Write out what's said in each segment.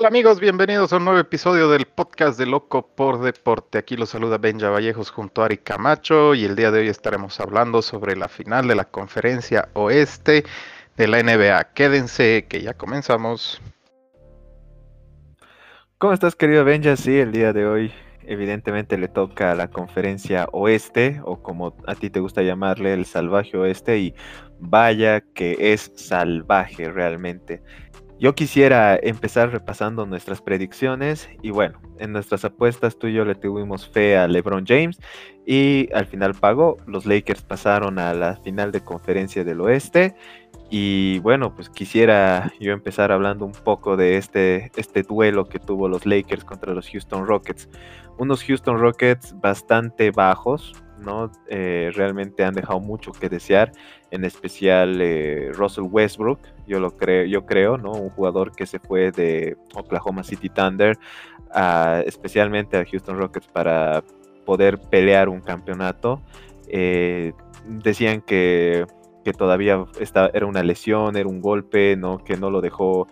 Hola amigos, bienvenidos a un nuevo episodio del podcast de Loco por Deporte. Aquí los saluda Benja Vallejos junto a Ari Camacho y el día de hoy estaremos hablando sobre la final de la conferencia oeste de la NBA. Quédense que ya comenzamos. ¿Cómo estás querido Benja? Sí, el día de hoy evidentemente le toca a la conferencia oeste o como a ti te gusta llamarle el salvaje oeste y vaya que es salvaje realmente. Yo quisiera empezar repasando nuestras predicciones y bueno, en nuestras apuestas tú y yo le tuvimos fe a LeBron James y al final pagó. Los Lakers pasaron a la final de conferencia del oeste y bueno, pues quisiera yo empezar hablando un poco de este, este duelo que tuvo los Lakers contra los Houston Rockets. Unos Houston Rockets bastante bajos, ¿no? Eh, realmente han dejado mucho que desear, en especial eh, Russell Westbrook, yo lo creo, yo creo, ¿no? Un jugador que se fue de Oklahoma City Thunder, especialmente a Houston Rockets para poder pelear un campeonato. Eh, decían que, que todavía era una lesión, era un golpe, ¿no? Que no lo dejó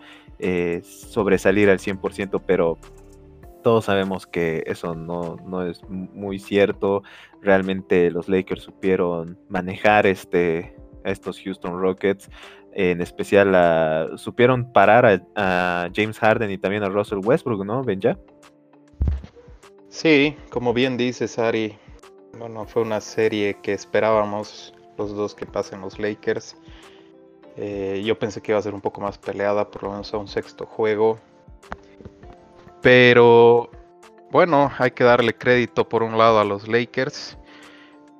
sobresalir al 100%, pero todos sabemos que eso no, no, es muy cierto. Realmente los Lakers supieron manejar este, a estos Houston Rockets. En especial supieron parar a, James Harden y también a Russell Westbrook, ¿no, Benja? Sí, como bien dices, Ari. Bueno, fue una serie que esperábamos los dos que pasen los Lakers. Eh, yo pensé que iba a ser un poco más peleada, por lo menos a un sexto juego. Pero bueno, hay que darle crédito por un lado a los Lakers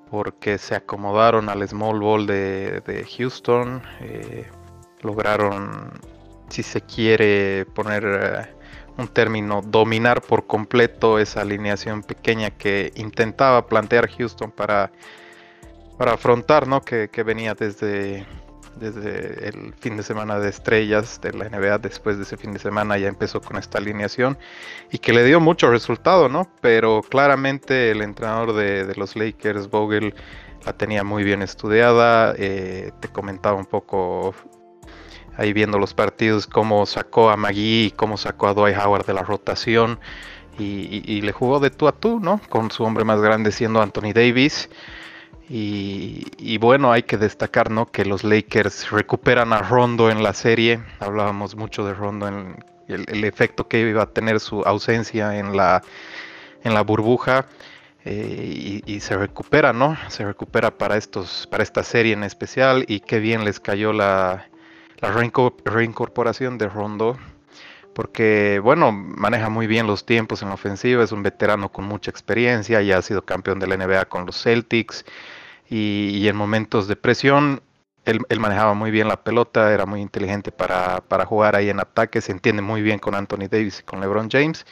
porque se acomodaron al small ball de, Houston, eh, lograron, si se quiere poner eh, un término, dominar por completo esa alineación pequeña que intentaba plantear Houston para, para afrontar, ¿no? que venía desde desde el fin de semana de estrellas de la NBA, después de ese fin de semana ya empezó con esta alineación y que le dio mucho resultado, ¿no? Pero claramente el entrenador de, los Lakers, Vogel, la tenía muy bien estudiada, eh, te comentaba un poco ahí viendo los partidos cómo sacó a y cómo sacó a Dwight Howard de la rotación y, y le jugó de tú a tú, ¿no? Con su hombre más grande siendo Anthony Davis. Y, bueno, hay que destacar ¿no? que los Lakers recuperan a Rondo en la serie. Hablábamos mucho de Rondo, en el, efecto que iba a tener su ausencia en la, en la burbuja. Eh, y, se recupera, ¿no? Se recupera para, estos, para esta serie en especial. Y qué bien les cayó la, la reincorporación de Rondo. Porque, bueno, maneja muy bien los tiempos en la ofensiva. Es un veterano con mucha experiencia. Ya ha sido campeón de la NBA con los Celtics y, en momentos de presión él, manejaba muy bien la pelota, era muy inteligente para, jugar ahí en ataque, se entiende muy bien con Anthony Davis y con LeBron James.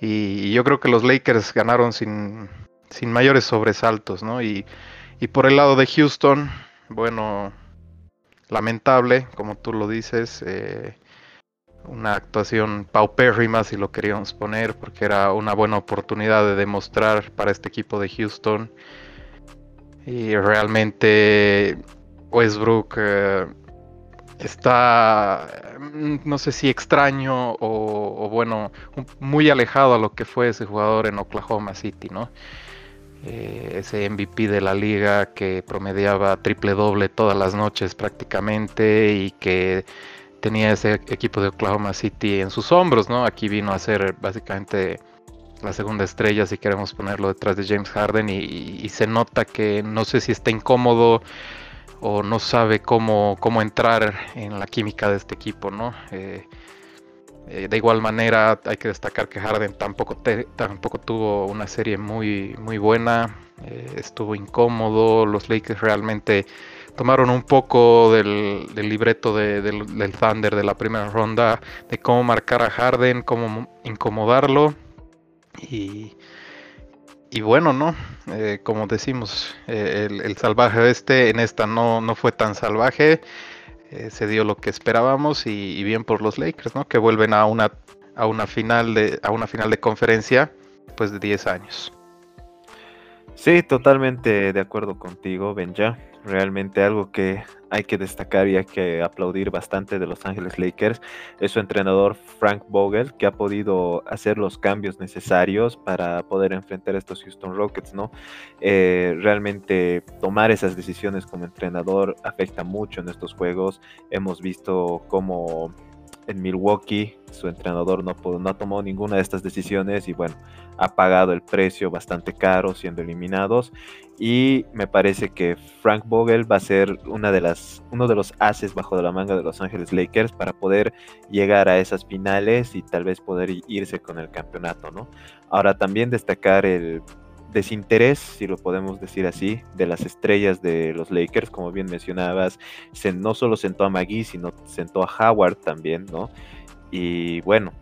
Y, yo creo que los Lakers ganaron sin, sin mayores sobresaltos, ¿no? Y, por el lado de Houston, bueno, lamentable, como tú lo dices, eh, una actuación paupérrima si lo queríamos poner, porque era una buena oportunidad de demostrar para este equipo de Houston y realmente Westbrook eh, está, mm, no sé si extraño o, bueno, muy alejado a lo que fue ese jugador en Oklahoma City, ¿no? Eh, ese MVP de la liga que promediaba triple doble todas las noches prácticamente y que tenía ese equipo de Oklahoma City en sus hombros, ¿no? Aquí vino a ser básicamente la segunda estrella, si queremos ponerlo detrás de James Harden, y, se nota que no sé si está incómodo o no sabe cómo, cómo entrar en la química de este equipo, ¿no? Eh, eh, de igual manera, hay que destacar que Harden tampoco, tampoco tuvo una serie muy, muy buena, eh, estuvo incómodo, los Lakers realmente tomaron un poco del, libreto del, del, Thunder de la primera ronda, de cómo marcar a Harden, cómo incomodarlo, y, y bueno, ¿no? Eh, como decimos, eh, el, salvaje este en esta no, no fue tan salvaje. Eh, se dio lo que esperábamos y, bien por los Lakers, ¿no? Que vuelven a una, a una, final, de, a una final de conferencia después de 10 años. Sí, totalmente de acuerdo contigo, Benja. Realmente algo que hay que destacar y hay que aplaudir bastante de Los Ángeles Lakers es su entrenador Frank Vogel, que ha podido hacer los cambios necesarios para poder enfrentar a estos Houston Rockets, ¿no? Eh, realmente tomar esas decisiones como entrenador afecta mucho en estos juegos. Hemos visto cómo en Milwaukee su entrenador no, no ha tomado ninguna de estas decisiones y bueno, ha pagado el precio bastante caro siendo eliminados y me parece que Frank Vogel va a ser una de las, uno de los haces bajo de la manga de Los Ángeles Lakers para poder llegar a esas finales y tal vez poder irse con el campeonato, ¿no? Ahora también destacar el desinterés, si lo podemos decir así, de las estrellas de los Lakers, como bien mencionabas, no solo sentó a McGee, sino sentó a Howard también, ¿no? Y bueno,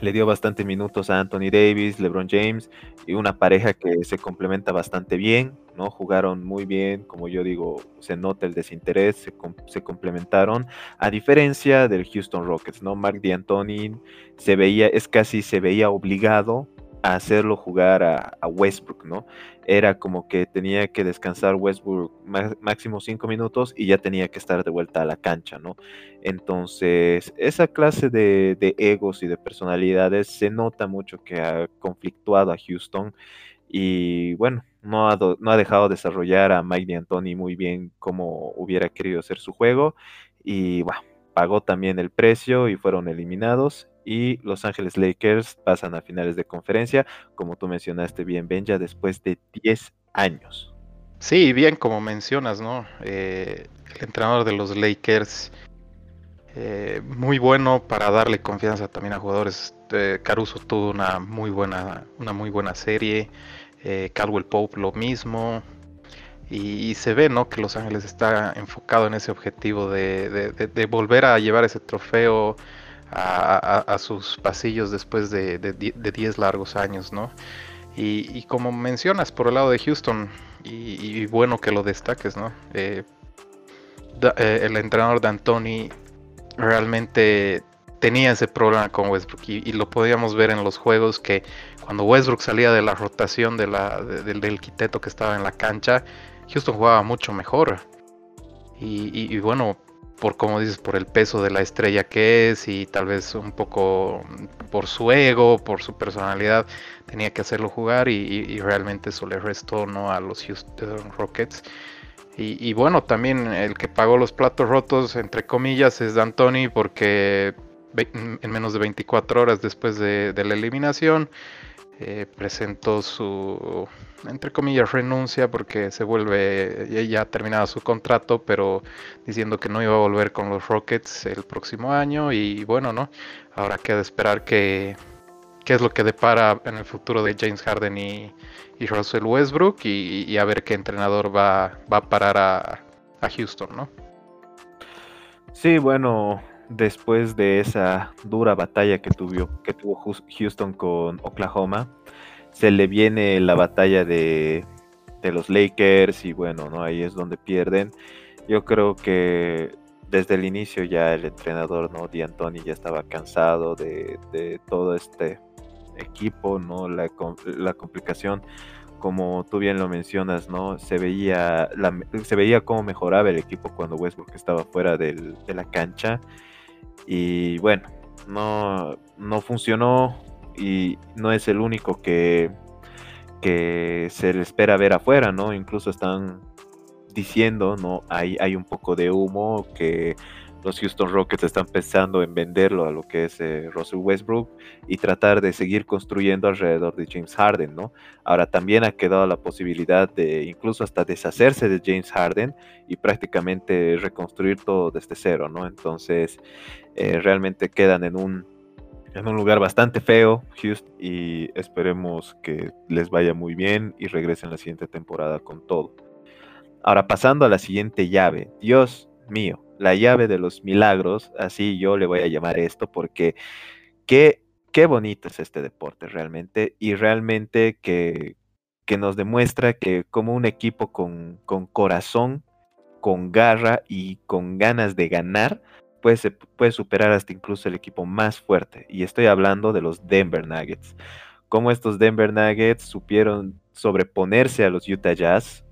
le dio bastante minutos a Anthony Davis, LeBron James y una pareja que se complementa bastante bien, ¿no? Jugaron muy bien, como yo digo, se nota el desinterés, se, se complementaron, a diferencia del Houston Rockets, ¿no? Mark D'Antoni se veía, es casi se veía obligado hacerlo jugar a, Westbrook, ¿no? Era como que tenía que descansar Westbrook máximo cinco minutos y ya tenía que estar de vuelta a la cancha, ¿no? Entonces, esa clase de, egos y de personalidades se nota mucho que ha conflictuado a Houston y bueno, no ha, no ha dejado desarrollar a Mike D'Antoni muy bien como hubiera querido hacer su juego y bueno, pagó también el precio y fueron eliminados y Los Ángeles Lakers pasan a finales de conferencia, como tú mencionaste bien, Benja, después de 10 años. Sí, bien, como mencionas, ¿no? Eh, el entrenador de los Lakers, eh, muy bueno para darle confianza también a jugadores. Eh, Caruso tuvo una muy buena, una muy buena serie. Caldwell Pope lo mismo. Y, se ve, ¿no? Que Los Ángeles está enfocado en ese objetivo de volver a llevar ese trofeo a, sus pasillos después de 10 largos años, ¿no? Y, como mencionas por el lado de Houston, y, bueno que lo destaques, ¿no? Eh, eh, el entrenador de Anthony realmente tenía ese problema con Westbrook y, lo podíamos ver en los juegos que cuando Westbrook salía de la rotación de del quiteto que estaba en la cancha, Houston jugaba mucho mejor. y, bueno, por como dices, por el peso de la estrella que es y tal vez un poco por su ego, por su personalidad, tenía que hacerlo jugar y, realmente eso le restó ¿no? a los Houston Rockets. Y, bueno, también el que pagó los platos rotos, entre comillas, es D'Antoni porque en menos de 24 horas después de, la eliminación eh, presentó su, entre comillas, renuncia porque se vuelve, ya ha terminado su contrato, pero diciendo que no iba a volver con los Rockets el próximo año y bueno, ¿no? Ahora queda esperar que, qué es lo que depara en el futuro de James Harden y, Russell Westbrook y, a ver qué entrenador va, va a parar a, a Houston, ¿no? Sí, bueno, después de esa dura batalla que tuvo, que tuvo Houston con Oklahoma, se le viene la batalla de, los Lakers y bueno, ¿no? ahí es donde pierden. Yo creo que desde el inicio ya el entrenador, ¿no? D'Antoni ya estaba cansado de, todo este equipo, ¿no? La, la, complicación, como tú bien lo mencionas, ¿no? Se veía, se veía cómo mejoraba el equipo cuando Westbrook estaba fuera de la cancha y bueno, no, no funcionó y no es el único que, que se le espera ver afuera, ¿no? Incluso están diciendo, ¿no? Hay, hay un poco de humo que los Houston Rockets están pensando en venderlo a lo que es eh, Russell Westbrook y tratar de seguir construyendo alrededor de James Harden, ¿no? Ahora también ha quedado la posibilidad de incluso hasta deshacerse de James Harden y prácticamente reconstruir todo desde cero, ¿no? Entonces eh, realmente quedan en un, en un lugar bastante feo, Houston, y esperemos que les vaya muy bien y regresen la siguiente temporada con todo. Ahora pasando a la siguiente llave, Dios mío, la llave de los milagros, así yo le voy a llamar esto, porque qué, qué bonito es este deporte realmente, y realmente que, que nos demuestra que como un equipo con, con corazón, con garra y con ganas de ganar, puede, superar hasta incluso el equipo más fuerte. Y estoy hablando de los Denver Nuggets. Cómo estos Denver Nuggets supieron sobreponerse a los Utah Jazz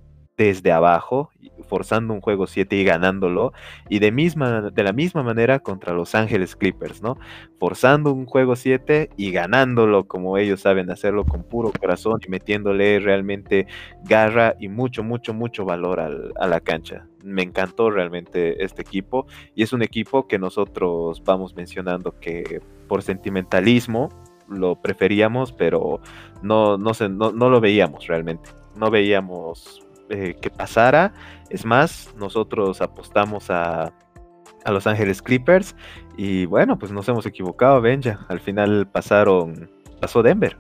desde abajo, forzando un juego 7 y ganándolo, y de, misma, de la misma manera contra Los Ángeles Clippers, ¿no? Forzando un juego 7 y ganándolo como ellos saben hacerlo con puro corazón y metiéndole realmente garra y mucho, mucho, mucho valor a la cancha. Me encantó realmente este equipo y es un equipo que nosotros vamos mencionando que por sentimentalismo lo preferíamos, pero no, no, no, no lo veíamos realmente. No veíamos eh, que pasara. Es más, nosotros apostamos a, a, Los Ángeles Clippers y bueno, pues nos hemos equivocado, Benja. Al final pasaron, pasó Denver.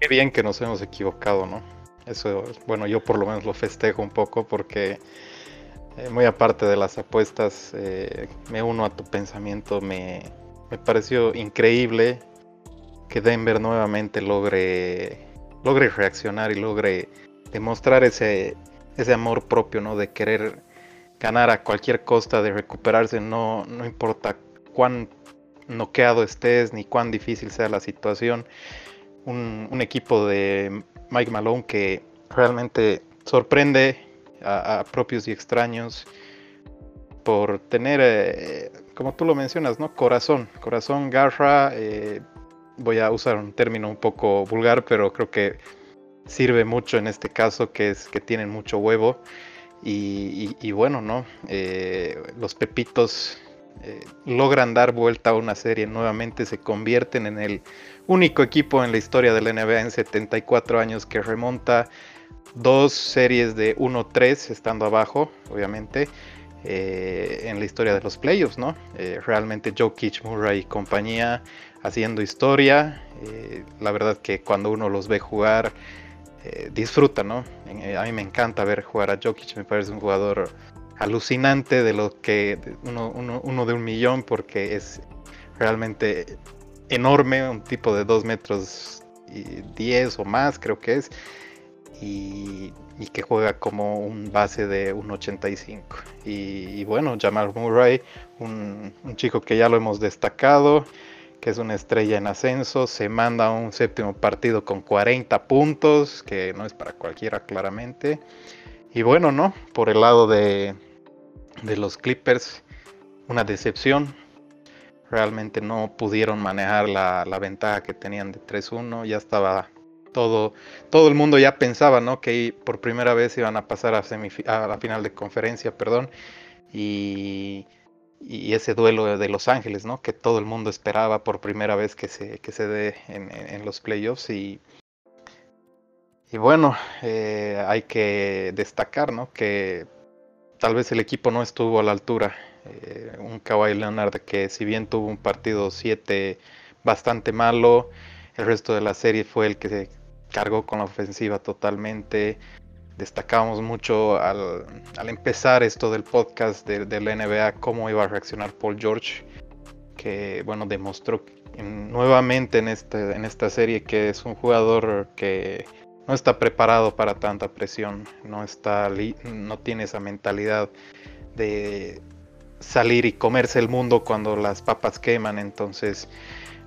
Qué bien que nos hemos equivocado, ¿no? Eso, bueno, yo por lo menos lo festejo un poco porque eh, muy aparte de las apuestas, eh, me uno a tu pensamiento, me, me pareció increíble que Denver nuevamente logre, logre reaccionar y logre demostrar ese, ese amor propio, ¿no? De querer ganar a cualquier costa, de recuperarse, no, no importa cuán noqueado estés ni cuán difícil sea la situación. Un, equipo de Mike Malone que realmente sorprende a, propios y extraños por tener, eh, como tú lo mencionas, ¿no? Corazón, corazón, garra, eh, voy a usar un término un poco vulgar, pero creo que sirve mucho en este caso, que es que tienen mucho huevo. Y, bueno, ¿no? Eh, los Pepitos eh, logran dar vuelta a una serie nuevamente, se convierten en el único equipo en la historia del NBA en 74 años que remonta dos series de 1-3 estando abajo, obviamente. Eh, en la historia de los playoffs, ¿no? realmente Joe Murray y compañía haciendo historia. La verdad que cuando uno los ve jugar, eh, disfruta, ¿no? Eh, a mí me encanta ver jugar a Jokic, me parece un jugador alucinante de lo que uno, de un millón porque es realmente enorme, un tipo de 2 metros y 10 o más creo que es, y, que juega como un base de 1.85. Y, y bueno, Jamal Murray, un chico que ya lo hemos destacado, que es una estrella en ascenso, se manda un séptimo partido con 40 puntos, que no es para cualquiera claramente. Y bueno, ¿no? Por el lado de, los Clippers, una decepción. Realmente no pudieron manejar la, ventaja que tenían de 3-1. Ya estaba todo, todo el mundo ya pensaba, ¿no? Que por primera vez iban a pasar a, a la final de conferencia, perdón. Y y ese duelo de Los Ángeles, ¿no? Que todo el mundo esperaba por primera vez que se, que se dé en, los playoffs y, y bueno, eh, hay que destacar, ¿no? Que tal vez el equipo no estuvo a la altura. Eh, un Kawhi Leonard que si bien tuvo un partido 7 bastante malo, el resto de la serie fue el que se cargó con la ofensiva totalmente destacábamos mucho al, empezar esto del podcast de, la NBA cómo iba a reaccionar Paul George, que bueno, demostró nuevamente en, este, en esta serie que es un jugador que no está preparado para tanta presión, no, está, no tiene esa mentalidad de salir y comerse el mundo cuando las papas queman, entonces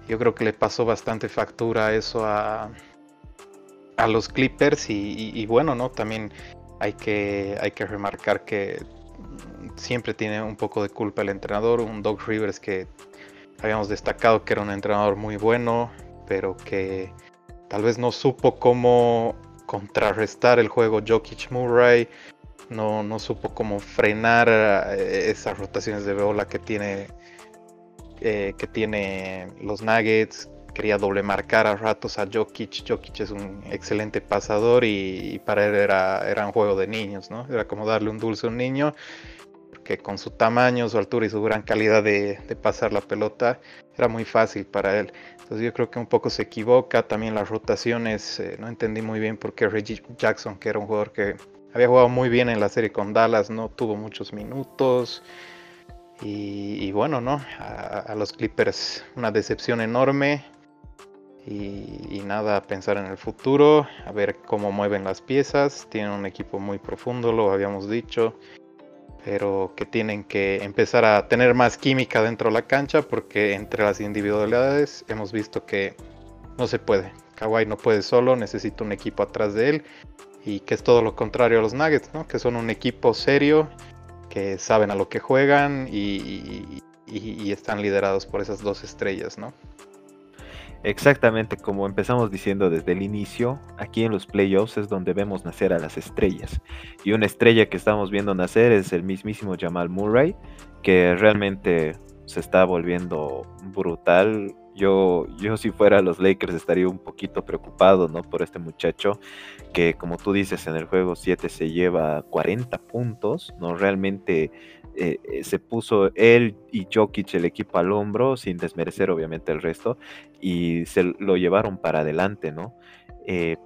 yo creo que le pasó bastante factura eso a, a los Clippers y, bueno, ¿no? También hay que, hay que remarcar que siempre tiene un poco de culpa el entrenador, un Doug Rivers que habíamos destacado que era un entrenador muy bueno, pero que tal vez no supo cómo contrarrestar el juego Jokic Murray, no, no supo cómo frenar eh, esas rotaciones de bola que tiene eh, que tiene los Nuggets, quería doble marcar a ratos a Jokic. Jokic es un excelente pasador y, para él era, era, un juego de niños, ¿no? Era como darle un dulce a un niño, que con su tamaño, su altura y su gran calidad de, pasar la pelota era muy fácil para él. Entonces yo creo que un poco se equivoca. También las rotaciones, eh, no entendí muy bien por qué Reggie Jackson, que era un jugador que había jugado muy bien en la serie con Dallas, no tuvo muchos minutos. Y, bueno, ¿no? a, los Clippers una decepción enorme. Y, nada, pensar en el futuro, a ver cómo mueven las piezas. Tienen un equipo muy profundo, lo habíamos dicho, pero que tienen que empezar a tener más química dentro de la cancha porque entre las individualidades hemos visto que no se puede. Kawhi no puede solo, necesita un equipo atrás de él y que es todo lo contrario a los Nuggets, ¿no? Que son un equipo serio, que saben a lo que juegan y, y están liderados por esas dos estrellas, ¿no? Exactamente, como empezamos diciendo desde el inicio, aquí en los playoffs es donde vemos nacer a las estrellas. Y una estrella que estamos viendo nacer es el mismísimo Jamal Murray, que realmente se está volviendo brutal. Yo, yo si fuera los Lakers estaría un poquito preocupado, ¿no? Por este muchacho que, como tú dices, en el juego 7 se lleva 40 puntos, ¿no? Realmente eh, eh, se puso él y Jokic el equipo al hombro, sin desmerecer obviamente el resto, y se lo llevaron para adelante, ¿no? Eh,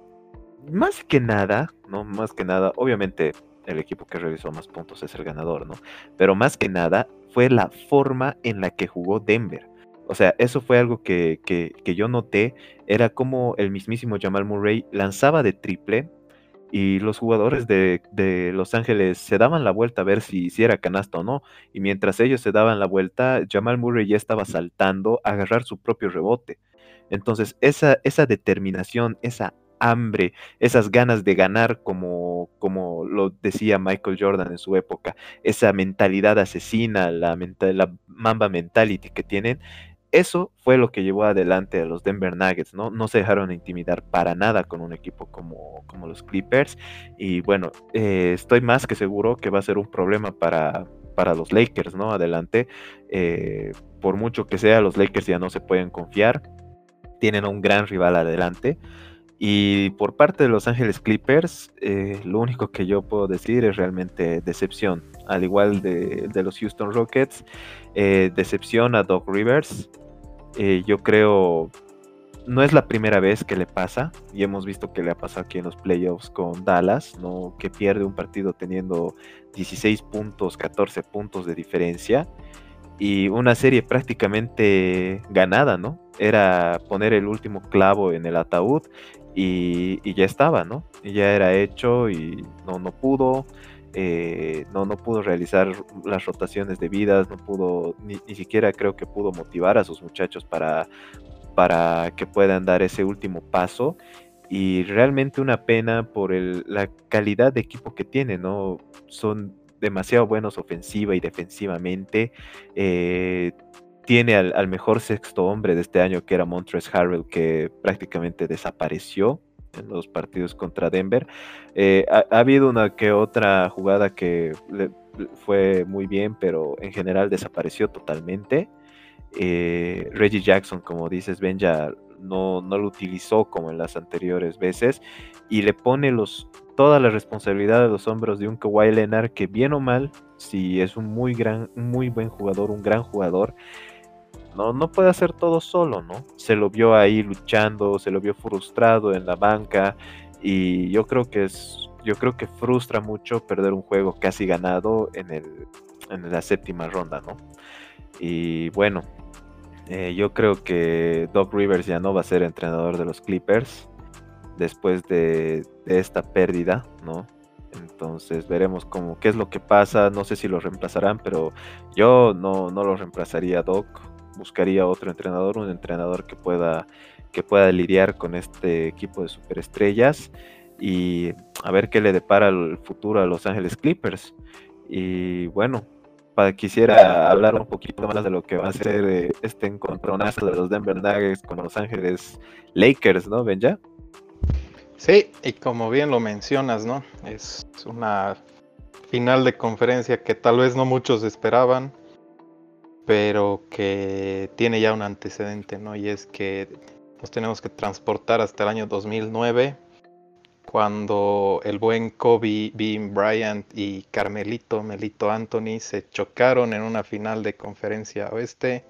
más que nada, ¿no? Más que nada, obviamente el equipo que realizó más puntos es el ganador, ¿no? Pero más que nada fue la forma en la que jugó Denver. O sea, eso fue algo que, que, que yo noté, era como el mismísimo Jamal Murray lanzaba de triple, y los jugadores de, Los Ángeles se daban la vuelta a ver si, si era canasta o no. Y mientras ellos se daban la vuelta, Jamal Murray ya estaba saltando a agarrar su propio rebote. Entonces, esa, esa determinación, esa hambre, esas ganas de ganar, como, como lo decía Michael Jordan en su época, esa mentalidad asesina, la, la mamba mentality que tienen, eso fue lo que llevó adelante a los Denver Nuggets, ¿no? No se dejaron intimidar para nada con un equipo como, como los Clippers. Y bueno, eh, estoy más que seguro que va a ser un problema para, para los Lakers, ¿no? Adelante. Eh, por mucho que sea, los Lakers ya no se pueden confiar. Tienen un gran rival adelante. Y por parte de Los Ángeles Clippers, eh, lo único que yo puedo decir es realmente decepción. Al igual de, de los Houston Rockets, decepción a Doc Rivers. Eh, yo creo, no es la primera vez que le pasa, y hemos visto que le ha pasado aquí en los playoffs con Dallas, ¿no? que pierde un partido teniendo 16 puntos, 14 puntos de diferencia, y una serie prácticamente ganada, ¿no? Era poner el último clavo en el ataúd y, ya estaba, ¿no? Y ya era hecho y no, no pudo. Eh, no, no pudo realizar las rotaciones debidas, no pudo, ni, siquiera creo que pudo motivar a sus muchachos para, para que puedan dar ese último paso. Y realmente una pena por la calidad de equipo que tiene, ¿no? Son demasiado buenos ofensiva y defensivamente. Eh, tiene al, mejor sexto hombre de este año, que era Montres Harrell, que prácticamente desapareció en los partidos contra Denver. Eh, ha, habido una que otra jugada que fue muy bien, pero en general desapareció totalmente. Eh, Reggie Jackson, como dices, Ben ya no, no, lo utilizó como en las anteriores veces y le pone los, toda la responsabilidad de los hombros de un Kawhi Leonard que bien o mal, si es un muy gran, muy buen jugador, un gran jugador, no, no puede hacer todo solo, ¿no? Se lo vio ahí luchando, se lo vio frustrado en la banca y yo creo que es, yo creo que frustra mucho perder un juego casi ganado en, el, en la séptima ronda, ¿no? Y bueno, eh, yo creo que Doc Rivers ya no va a ser entrenador de los Clippers después de, esta pérdida, ¿no? Entonces veremos cómo, qué es lo que pasa. No sé si lo reemplazarán, pero yo no, no lo reemplazaría Doc buscaría otro entrenador, un entrenador que pueda, que pueda lidiar con este equipo de superestrellas y a ver qué le depara el futuro a Los Ángeles Clippers. Y bueno, para, quisiera hablar un poquito más de lo que va a ser eh, este encontronazo de los Denver Nuggets con Los Ángeles Lakers, ¿no, Ben ya? Sí, y como bien lo mencionas, ¿no? Es una final de conferencia que tal vez no muchos esperaban pero que tiene ya un antecedente, ¿no? Y es que nos tenemos que transportar hasta el año 2009, cuando el buen Kobe Bean Bryant y Carmelito Melito Anthony se chocaron en una final de conferencia oeste,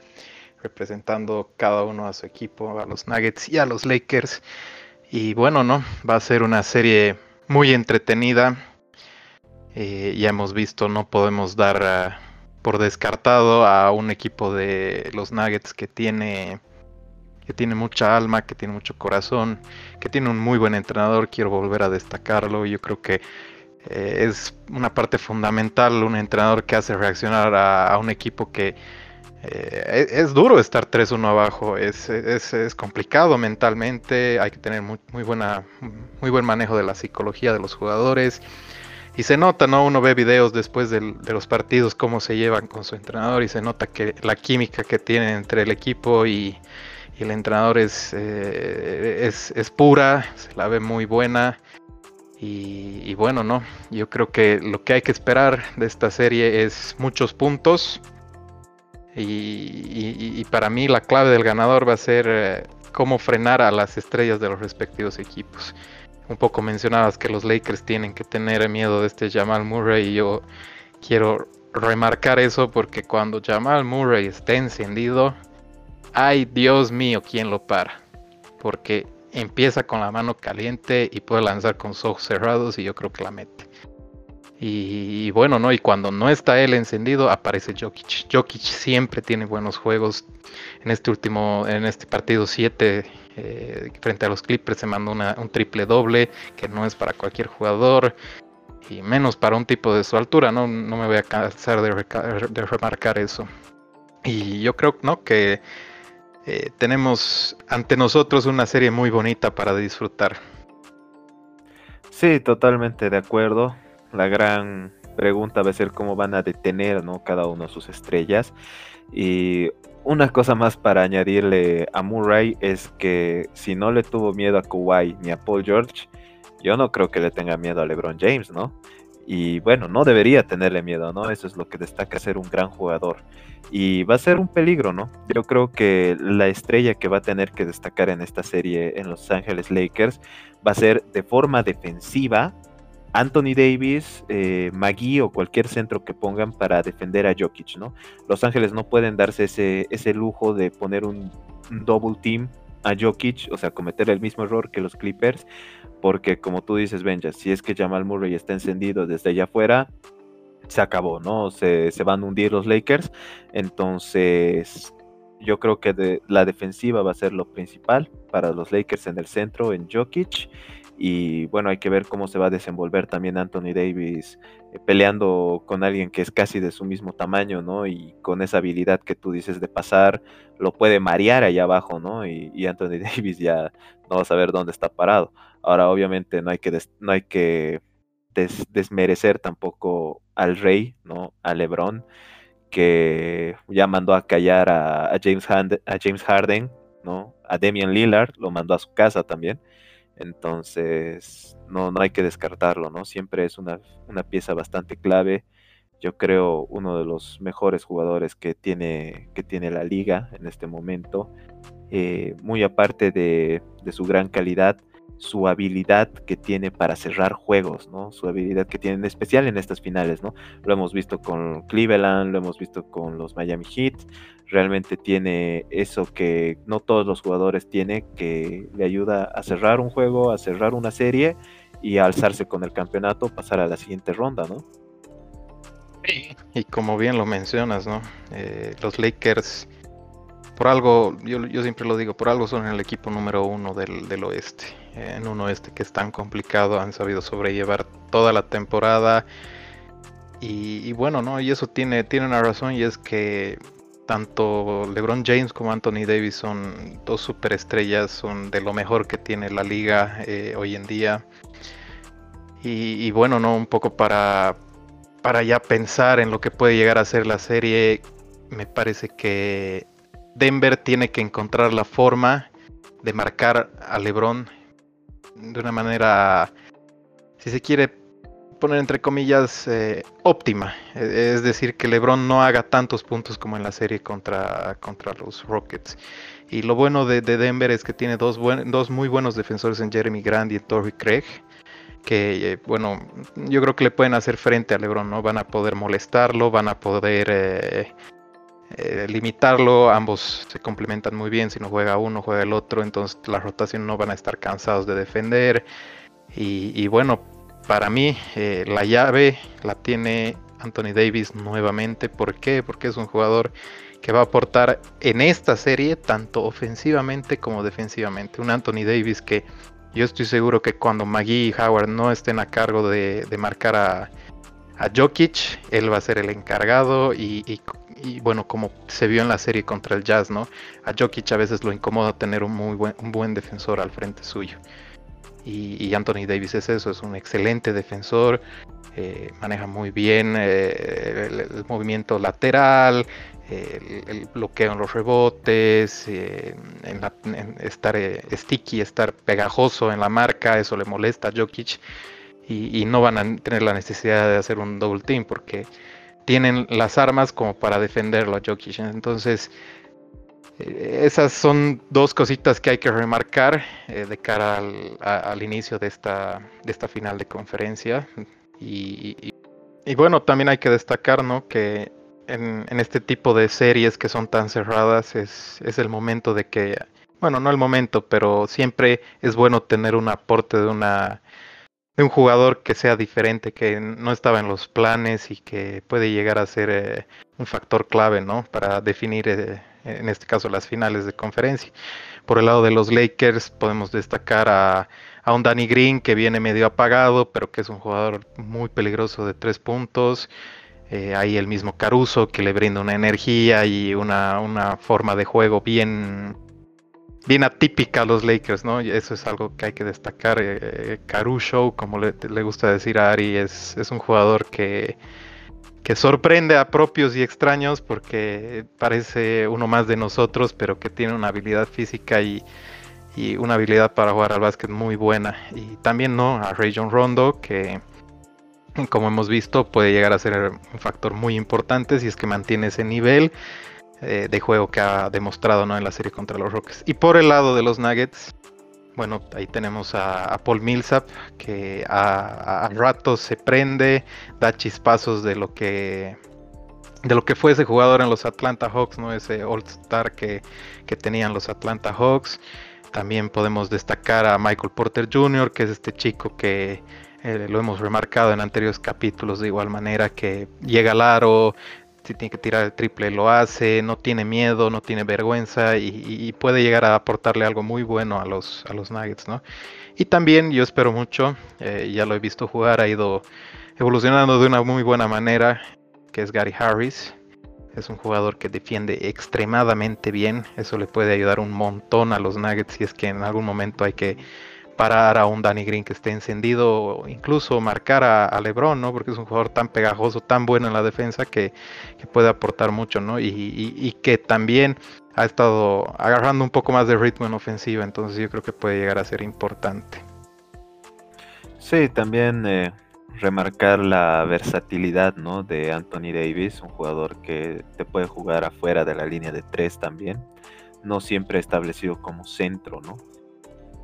representando cada uno a su equipo, a los Nuggets y a los Lakers. Y bueno, ¿no? Va a ser una serie muy entretenida. Eh, ya hemos visto, no podemos dar por descartado a un equipo de los Nuggets que tiene que tiene mucha alma, que tiene mucho corazón, que tiene un muy buen entrenador, quiero volver a destacarlo, yo creo que eh, es una parte fundamental un entrenador que hace reaccionar a, un equipo que eh, es, duro estar 3-1 abajo, es, es, complicado mentalmente, hay que tener muy, buena, muy buen manejo de la psicología de los jugadores. Y se nota, ¿no? Uno ve videos después de los partidos, cómo se llevan con su entrenador y se nota que la química que tienen entre el equipo y, el entrenador es, eh, es, es, pura, se la ve muy buena. Y, bueno, ¿no? Yo creo que lo que hay que esperar de esta serie es muchos puntos. Y, para mí la clave del ganador va a ser eh, cómo frenar a las estrellas de los respectivos equipos. Un poco mencionabas que los Lakers tienen que tener miedo de este Jamal Murray y yo quiero remarcar eso porque cuando Jamal Murray esté encendido, ay Dios mío, ¿quién lo para? Porque empieza con la mano caliente y puede lanzar con los ojos cerrados y yo creo que la mete. Y, bueno, ¿no? Y cuando no está él encendido, aparece Jokic. Jokic siempre tiene buenos juegos. En este último, en este partido 7, eh, frente a los Clippers, se mandó un triple doble, que no es para cualquier jugador. Y menos para un tipo de su altura, ¿no? No me voy a cansar de, remarcar eso. Y yo creo, ¿no? Que eh, tenemos ante nosotros una serie muy bonita para disfrutar. Sí, totalmente de acuerdo. La gran pregunta va a ser cómo van a detener ¿no? cada uno sus estrellas. Y una cosa más para añadirle a Murray es que si no le tuvo miedo a Kawhi ni a Paul George, yo no creo que le tenga miedo a LeBron James, ¿no? Y bueno, no debería tenerle miedo, ¿no? Eso es lo que destaca ser un gran jugador. Y va a ser un peligro, ¿no? Yo creo que la estrella que va a tener que destacar en esta serie en Los Ángeles Lakers va a ser de forma defensiva Anthony Davis, eh, Magui o cualquier centro que pongan para defender a Jokic, ¿no? Los Ángeles no pueden darse ese, ese lujo de poner un, double team a Jokic, o sea, cometer el mismo error que los Clippers, porque como tú dices, Benja, si es que Jamal Murray está encendido desde allá afuera, se acabó, ¿no? Se, van a hundir los Lakers. Entonces, yo creo que la defensiva va a ser lo principal para los Lakers en el centro, en Jokic. Y bueno, hay que ver cómo se va a desenvolver también Anthony Davis eh, peleando con alguien que es casi de su mismo tamaño, ¿no? Y con esa habilidad que tú dices de pasar, lo puede marear allá abajo, ¿no? Y, Anthony Davis ya no va a saber dónde está parado. Ahora, obviamente, no hay que, no hay que desmerecer tampoco al Rey, ¿no? A LeBron, que ya mandó a callar a, James, a James Harden, ¿no? A Damian Lillard, lo mandó a su casa también. Entonces, no, no hay que descartarlo, ¿no? Siempre es una, pieza bastante clave. Yo creo uno de los mejores jugadores que tiene, que tiene la liga en este momento. Eh, muy aparte de, de, su gran calidad, su habilidad que tiene para cerrar juegos, ¿no? Su habilidad que tiene en especial en estas finales, ¿no? Lo hemos visto con Cleveland, lo hemos visto con los Miami Heat, realmente tiene eso que no todos los jugadores tienen, que le ayuda a cerrar un juego, a cerrar una serie y a alzarse con el campeonato, pasar a la siguiente ronda, ¿no? Y como bien lo mencionas, ¿no? Eh, los Lakers, por algo, yo, yo, siempre lo digo, por algo son el equipo número uno del, del oeste. en un oeste que es tan complicado, han sabido sobrellevar toda la temporada. Y, y, bueno, ¿no? Y eso tiene, tiene una razón y es que tanto LeBron James como Anthony Davis son dos superestrellas, son de lo mejor que tiene la liga eh, hoy en día. Y, bueno, no un poco para, para ya pensar en lo que puede llegar a ser la serie, me parece que Denver tiene que encontrar la forma de marcar a LeBron de una manera, si se quiere, poner entre comillas eh, óptima. E, es decir, que LeBron no haga tantos puntos como en la serie contra, contra los Rockets. Y lo bueno de, Denver es que tiene dos, dos muy buenos defensores en Jeremy Grant y en Torrey Craig. Que, eh, bueno, yo creo que le pueden hacer frente a LeBron, ¿no? Van a poder molestarlo, van a poder eh, limitarlo. Ambos se complementan muy bien. Si no juega uno, juega el otro. Entonces la rotación no van a estar cansados de defender. Y, y bueno, para mí eh, la llave la tiene Anthony Davis nuevamente. ¿Por qué? Porque es un jugador que va a aportar en esta serie tanto ofensivamente como defensivamente. Un Anthony Davis que yo estoy seguro que cuando Magui y Howard no estén a cargo de, marcar a, Jokic, él va a ser el encargado y, bueno, como se vio en la serie contra el Jazz, ¿no? A Jokic a veces lo incomoda tener un muy un buen defensor al frente suyo. Y, Anthony Davis es eso, es un excelente defensor, eh, maneja muy bien eh, el, movimiento lateral, el, bloqueo en los rebotes, eh, estar sticky, estar pegajoso en la marca, eso le molesta a Jokic y, no van a tener la necesidad de hacer un double team porque tienen las armas como para defenderlo a Jokic. Entonces, esas son dos cositas que hay que remarcar eh, de cara al, inicio de esta, de esta final de conferencia. Y, bueno, también hay que destacar ¿no? que en, este tipo de series que son tan cerradas es, es el momento de que, bueno, no el momento, pero siempre es bueno tener un aporte de una un jugador que sea diferente, que no estaba en los planes y que puede llegar a ser eh, un factor clave, ¿no? Para definir, eh, en este caso, las finales de conferencia. Por el lado de los Lakers podemos destacar a, a un Danny Green que viene medio apagado, pero que es un jugador muy peligroso de tres puntos. Eh, hay el mismo Caruso que le brinda una energía y una, una forma de juego bien bien atípica a los Lakers, ¿no? Eso es algo que hay que destacar. Eh, Caruso, como le, gusta decir a Ari, es, es un jugador que, que sorprende a propios y extraños porque parece uno más de nosotros, pero que tiene una habilidad física y, y una habilidad para jugar al básquet muy buena. Y también, ¿no? A Rayon Rondo, que como hemos visto puede llegar a ser un factor muy importante si es que mantiene ese nivel eh, de juego que ha demostrado ¿no? en la serie contra los Rockets. Y por el lado de los Nuggets, bueno, ahí tenemos a, Paul Millsap que a, ratos se prende, da chispazos de lo que de lo que fue ese jugador en los Atlanta Hawks, ¿no? Ese All Star que, que tenían los Atlanta Hawks. También podemos destacar a Michael Porter Jr., que es este chico que eh, lo hemos remarcado en anteriores capítulos de igual manera, que llega al aro, si tiene que tirar el triple lo hace, no tiene miedo, no tiene vergüenza y, puede llegar a aportarle algo muy bueno a los, a los Nuggets, ¿no? Y también yo espero mucho, eh, ya lo he visto jugar, ha ido evolucionando de una muy buena manera, que es Gary Harris. Es un jugador que defiende extremadamente bien, eso le puede ayudar un montón a los Nuggets si es que en algún momento hay que parar a un Danny Green que esté encendido, incluso marcar a, LeBron, ¿no? Porque es un jugador tan pegajoso, tan bueno en la defensa que, puede aportar mucho, ¿no? Y, que también ha estado agarrando un poco más de ritmo en ofensiva, entonces yo creo que puede llegar a ser importante. Sí, también eh, remarcar la versatilidad, ¿no? De Anthony Davis, un jugador que te puede jugar afuera de la línea de tres también, no siempre establecido como centro, ¿no?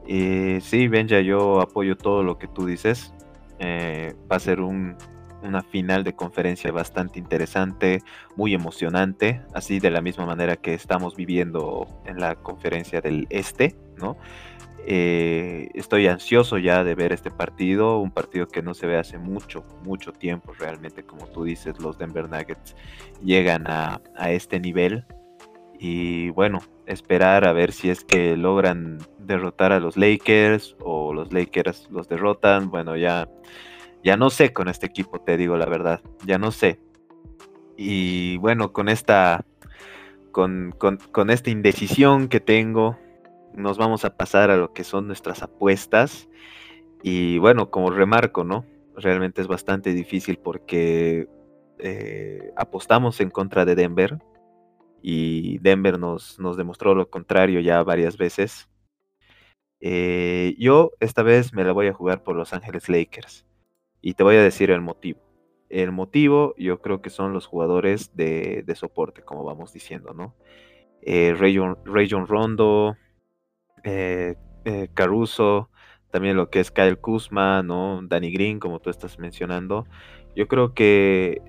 Y sí, Benja, yo apoyo todo lo que tú dices. Eh, va a ser una final de conferencia bastante interesante, muy emocionante, así de la misma manera que estamos viviendo en la conferencia del Este, ¿no? Eh, estoy ansioso ya de ver este partido, un partido que no se ve hace mucho, mucho tiempo realmente, como tú dices, los Denver Nuggets llegan a este nivel y bueno, esperar a ver si es que logran derrotar a los Lakers o los Lakers los derrotan. Bueno, ya, ya no sé con este equipo, te digo la verdad, ya no sé. Y bueno, con esta, con, con esta indecisión que tengo, nos vamos a pasar a lo que son nuestras apuestas. Y bueno, como remarco, ¿no? Realmente es bastante difícil porque eh, apostamos en contra de Denver y Denver nos, nos demostró lo contrario ya varias veces. Eh, yo esta vez me la voy a jugar por Los Ángeles Lakers y te voy a decir el motivo. El motivo yo creo que son los jugadores de, soporte, como vamos diciendo, ¿no? Eh, Rayon, Rondo, eh, eh, Caruso, también lo que es Kyle Kuzma, ¿no? Danny Green, como tú estás mencionando. Yo creo que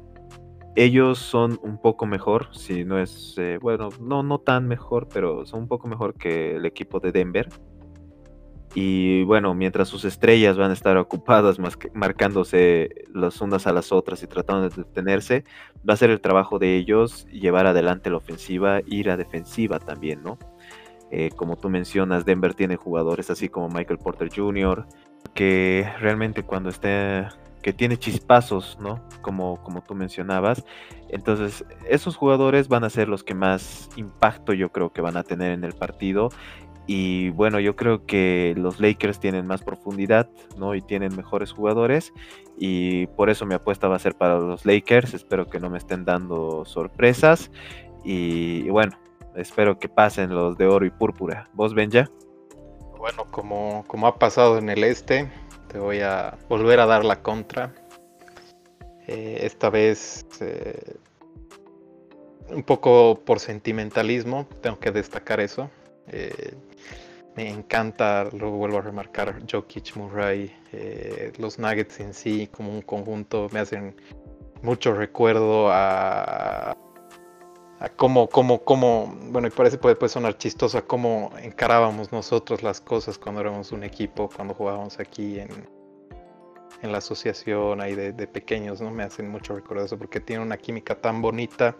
ellos son un poco mejor, si no es, eh, bueno, no, no tan mejor, pero son un poco mejor que el equipo de Denver. Y bueno, mientras sus estrellas van a estar ocupadas marcándose las unas a las otras y tratando de detenerse, va a ser el trabajo de ellos llevar adelante la ofensiva, ir a defensiva también, ¿no? Eh, como tú mencionas, Denver tiene jugadores así como Michael Porter Jr., que realmente cuando esté que tiene chispazos, ¿no? Como, como tú mencionabas. Entonces, esos jugadores van a ser los que más impacto yo creo que van a tener en el partido. Y bueno, yo creo que los Lakers tienen más profundidad, ¿no? Y tienen mejores jugadores. Y por eso mi apuesta va a ser para los Lakers. Espero que no me estén dando sorpresas. Y, bueno, espero que pasen los de oro y púrpura. ¿Vos, Benja? Bueno, como, como ha pasado en el este, te voy a volver a dar la contra. Eh, esta vez eh, un poco por sentimentalismo, tengo que destacar eso. Eh, me encanta, lo vuelvo a remarcar, Jokic, Murray, los Nuggets en sí como un conjunto me hacen mucho recuerdo a, a cómo, cómo, cómo, bueno, y parece puede, puede sonar chistoso, a cómo encarábamos nosotros las cosas cuando éramos un equipo, cuando jugábamos aquí en, en la asociación ahí de, pequeños, ¿no? Me hacen mucho recuerdo eso porque tiene una química tan bonita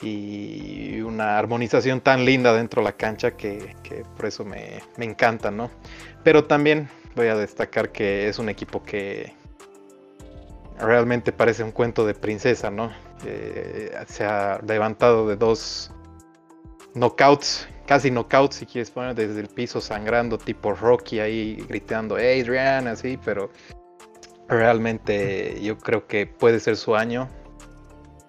y una armonización tan linda dentro de la cancha que, por eso me, encanta, ¿no? Pero también voy a destacar que es un equipo que realmente parece un cuento de princesa, ¿no? Se ha levantado de dos knockouts, casi knockouts si quieres poner desde el piso sangrando tipo Rocky ahí gritando Adrian así, pero realmente yo creo que puede ser su año.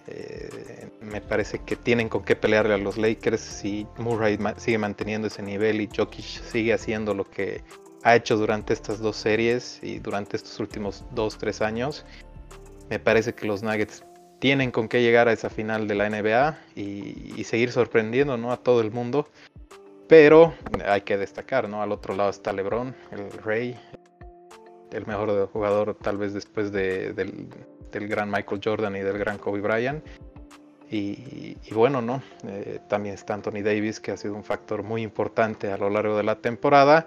Eh, me parece que tienen con qué pelearle a los Lakers si Murray sigue manteniendo ese nivel y Jokic sigue haciendo lo que ha hecho durante estas dos series y durante estos últimos dos, tres años. Me parece que los Nuggets tienen con qué llegar a esa final de la NBA y, seguir sorprendiendo ¿no? a todo el mundo. Pero hay que destacar, ¿no? Al otro lado está LeBron, el rey, el mejor jugador tal vez después del, gran Michael Jordan y del gran Kobe Bryant. Y, bueno, ¿no? Eh, también está Anthony Davis, que ha sido un factor muy importante a lo largo de la temporada,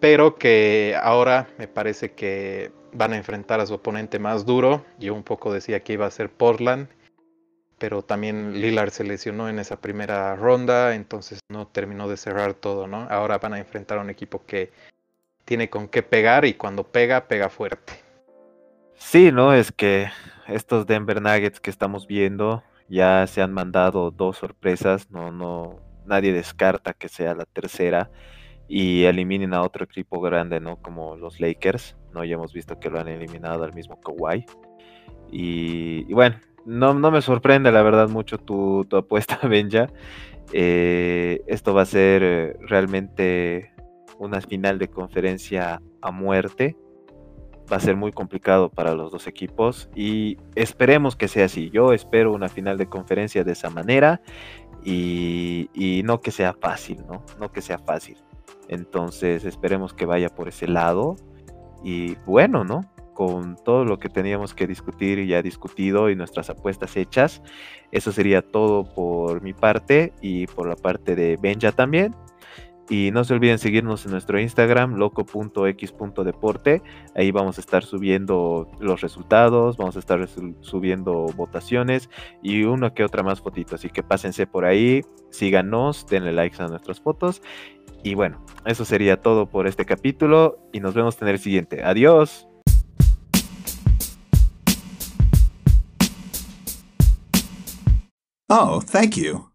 pero que ahora me parece que van a enfrentar a su oponente más duro. Yo un poco decía que iba a ser Portland, pero también Lillard se lesionó en esa primera ronda, entonces no terminó de cerrar todo, ¿no? Ahora van a enfrentar a un equipo que tiene con qué pegar y cuando pega, pega fuerte. Sí, ¿no? Es que estos Denver Nuggets que estamos viendo ya se han mandado dos sorpresas, no, no, nadie descarta que sea la tercera y eliminen a otro equipo grande, ¿no? Como los Lakers, ¿no? Ya hemos visto que lo han eliminado al mismo Kawhi. Y, bueno, no, no, me sorprende la verdad mucho tu, tu apuesta, Benja. Eh, esto va a ser eh, realmente una final de conferencia a muerte. Va a ser muy complicado para los dos equipos y esperemos que sea así. Yo espero una final de conferencia de esa manera y, no que sea fácil, ¿no? No que sea fácil. Entonces esperemos que vaya por ese lado y bueno, ¿no? Con todo lo que teníamos que discutir y ya discutido y nuestras apuestas hechas, eso sería todo por mi parte y por la parte de Benja también. Y no se olviden seguirnos en nuestro Instagram, loco.x.deporte. Ahí vamos a estar subiendo los resultados, vamos a estar subiendo votaciones y una que otra más fotito. Así que pásense por ahí, síganos, denle likes a nuestras fotos. Y bueno, eso sería todo por este capítulo y nos vemos en el siguiente. Adiós. Oh, thank you.